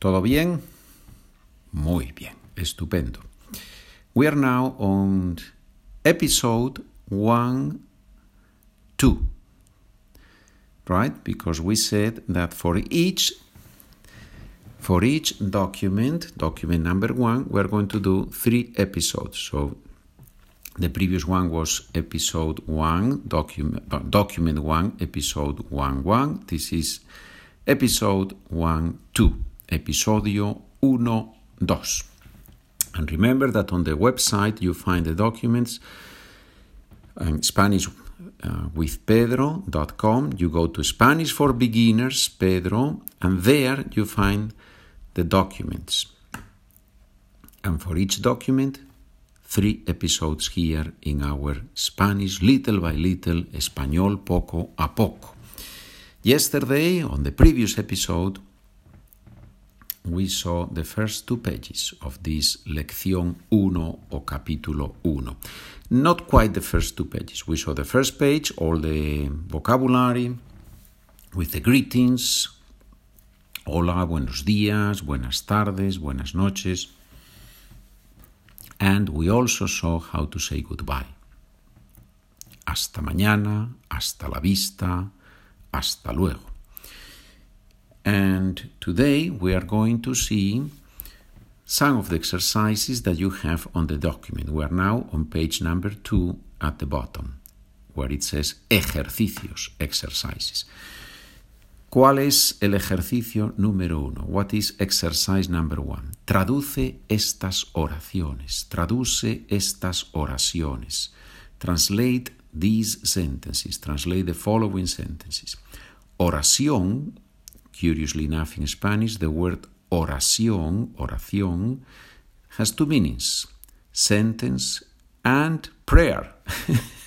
¿Todo bien? Muy bien, estupendo. We are now on episode 1 2. Right? Because we said that for each for each document, document number 1, we're going to do 3 episodes. So the previous one was episode 1, document uh, document 1, episode 1 1. This is episode 1 2. Episodio 1 2. And remember that on the website you find the documents in Spanish uh, with Pedro.com. You go to Spanish for Beginners, Pedro, and there you find the documents. And for each document, three episodes here in our Spanish little by little, Español poco a poco. Yesterday, on the previous episode, we saw the first two pages of this Lección 1 o Capítulo 1. Not quite the first two pages. We saw the first page, all the vocabulary, with the greetings. Hola, buenos días, buenas tardes, buenas noches. And we also saw how to say goodbye. Hasta mañana, hasta la vista, hasta luego. And today we are going to see some of the exercises that you have on the document. We are now on page number two at the bottom, where it says ejercicios, exercises. ¿Cuál es el ejercicio número uno? What is exercise number one? Traduce estas oraciones. Traduce estas oraciones. Translate these sentences. Translate the following sentences. Oración Curiously enough, in Spanish, the word oración, oración, has two meanings sentence and prayer.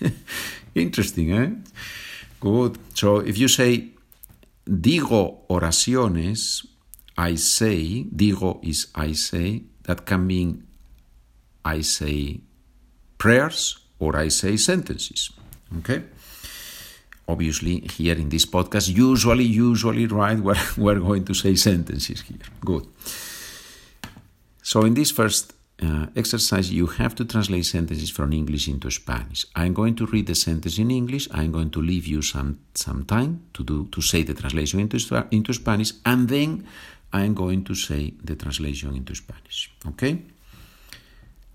Interesting, eh? Good. So if you say, digo oraciones, I say, digo is I say, that can mean I say prayers or I say sentences. Okay? Obviously here in this podcast usually usually right we're, we're going to say sentences here. Good. So in this first uh, exercise you have to translate sentences from english into spanish. I'm going to read the sentence in english. I'm going to leave you some some time to do to say the translation into, into spanish and then i'm going to say the translation into spanish okay?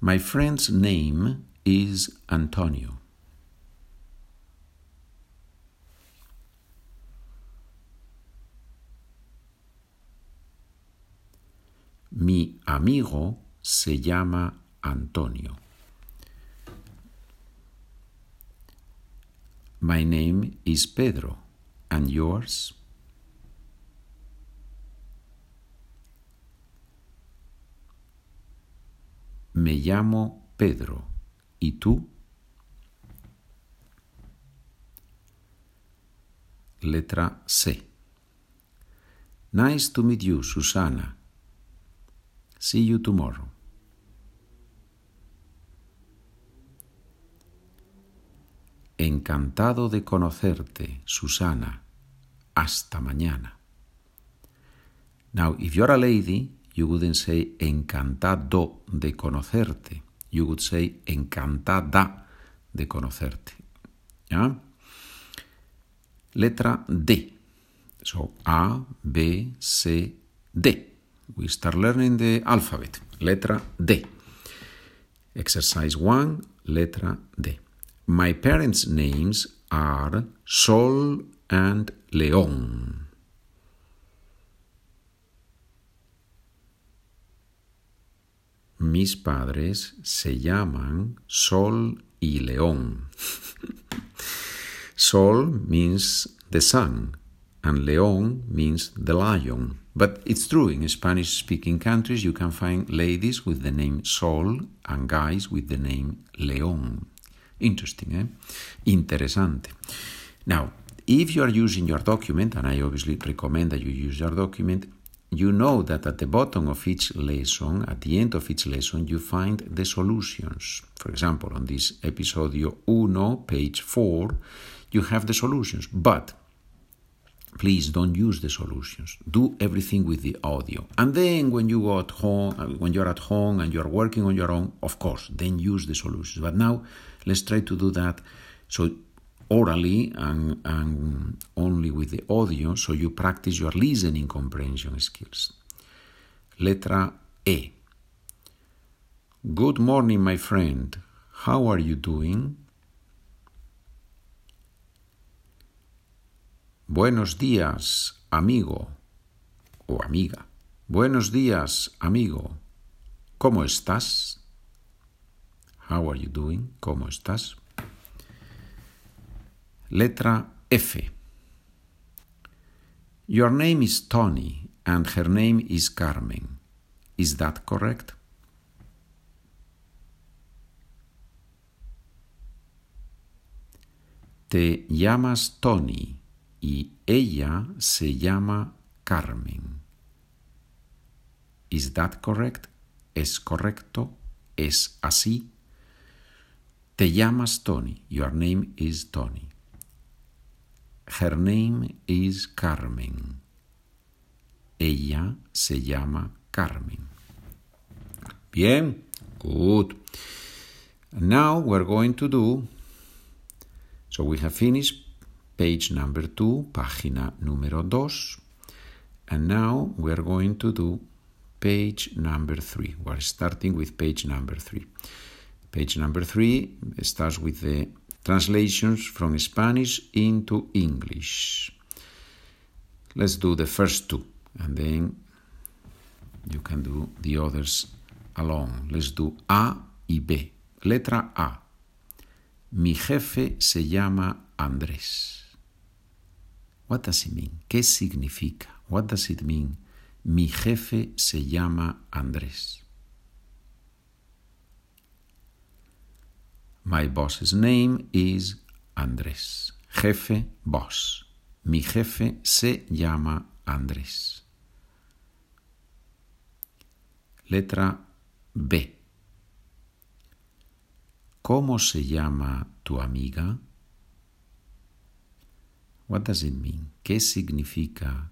My friend's name is antonio Mi amigo se llama Antonio. My name is Pedro. And yours? Me llamo Pedro. ¿Y tú? Letra C. Nice to meet you, Susana. See you tomorrow. Encantado de conocerte, Susana. Hasta mañana. Now, if you're a lady, you wouldn't say encantado de conocerte. You would say encantada de conocerte. Letra D. So, A, B, C, D. We start learning the alphabet. Letra D. Exercise 1, letra D. My parents' names are Sol and León. Mis padres se llaman Sol y León. Sol means the sun, and León means the lion. But it's true, in Spanish speaking countries, you can find ladies with the name Sol and guys with the name León. Interesting, eh? Interesante. Now, if you are using your document, and I obviously recommend that you use your document, you know that at the bottom of each lesson, at the end of each lesson, you find the solutions. For example, on this episodio 1, page 4, you have the solutions. But please don't use the solutions. Do everything with the audio. And then when you go at home, uh, when you're at home and you're working on your own, of course, then use the solutions. But now let's try to do that so orally and, and only with the audio so you practice your listening comprehension skills. Letra E. Good morning, my friend. How are you doing? Buenos días, amigo o amiga. Buenos días, amigo. ¿Cómo estás? How are you doing? ¿Cómo estás? Letra F. Your name is Tony and her name is Carmen. Is that correct? Te llamas Tony y ella se llama Carmen. Is that correct? ¿Es correcto? ¿Es así? Te llamas Tony. Your name is Tony. Her name is Carmen. Ella se llama Carmen. Bien, good. Now we're going to do, so we have finished page number two, página número dos, and now we're going to do page number three. We're starting with page number three. Page number three starts with the translations from Spanish into English. Let's do the first two and then you can do the others along. Let's do A y B. Letra A. Mi jefe se llama Andrés. What does it mean? ¿Qué significa? What does it mean? Mi jefe se llama Andrés. My boss's name is Andrés. Jefe, boss. Mi jefe se llama Andrés. Letra B. ¿Cómo se llama tu amiga? What does it mean? ¿Qué significa?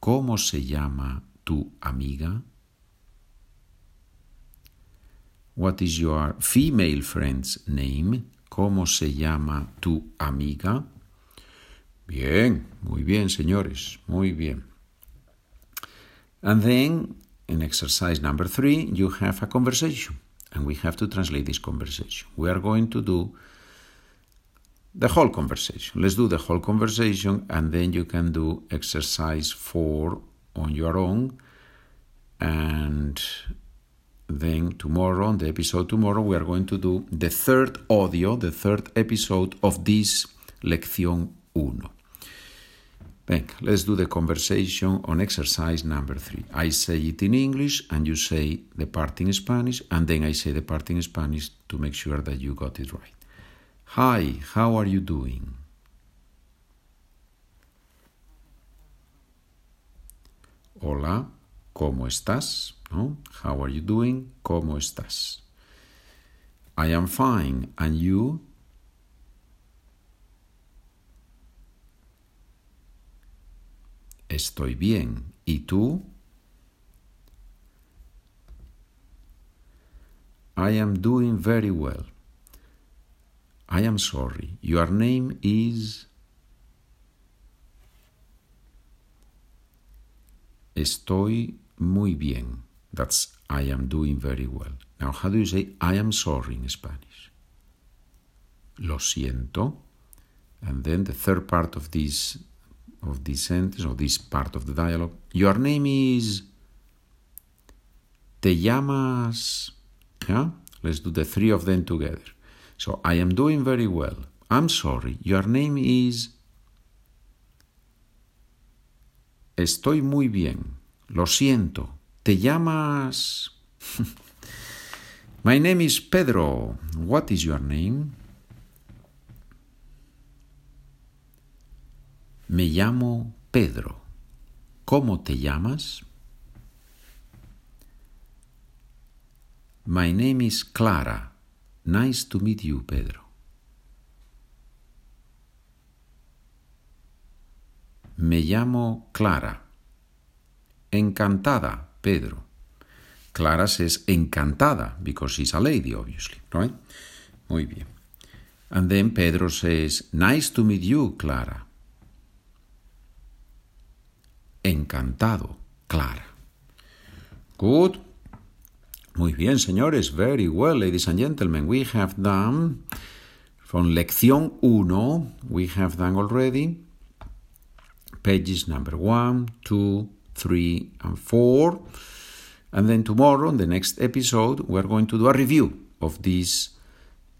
¿Cómo se llama tu amiga? What is your female friend's name? ¿Cómo se llama tu amiga? Bien, muy bien, señores, muy bien. And then, in exercise number three, you have a conversation, and we have to translate this conversation. We are going to do the whole conversation. Let's do the whole conversation, and then you can do exercise four on your own. And then tomorrow, on the episode tomorrow, we are going to do the third audio, the third episode of this Lección uno. Venga, let's do the conversation on exercise number three. I say it in English and you say the part in Spanish, and then I say the part in Spanish to make sure that you got it right. Hi, how are you doing? Hola, ¿cómo estás? ¿No? How are you doing? ¿Cómo estás? I am fine. And you? Estoy bien. ¿Y tú? I am doing very well. I am sorry. Your name is. Estoy muy bien. That's I am doing very well. Now, how do you say I am sorry in Spanish? Lo siento. And then the third part of this of this sentence or this part of the dialogue. Your name is. Te llamas. Yeah? Let's do the three of them together. So I am doing very well. I'm sorry. Your name is. Estoy muy bien. Lo siento. Te llamas. My name is Pedro. What is your name? Me llamo Pedro. ¿Cómo te llamas? My name is Clara. Nice to meet you, Pedro. Me llamo Clara. Encantada, Pedro. Clara says encantada because she's a lady, obviously, right? Muy bien. And then Pedro says, Nice to meet you, Clara. Encantado, Clara. Good. Muy bien, señores. Very well, ladies and gentlemen. We have done from lección 1, we have done already pages number 1, 2, 3, and 4. And then tomorrow, in the next episode, we're going to do a review of this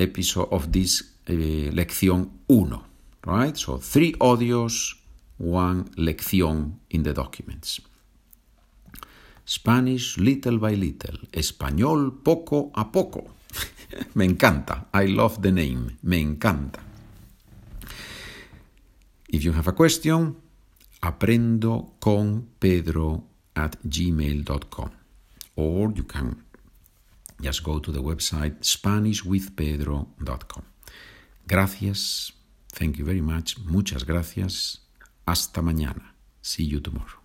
episode, of this uh, lección 1. Right? So, three audios, one lección in the documents. Spanish little by little. Español poco a poco. Me encanta. I love the name. Me encanta. If you have a question, aprendo con pedro at gmail.com or you can just go to the website spanishwithpedro.com. Gracias. Thank you very much. Muchas gracias. Hasta mañana. See you tomorrow.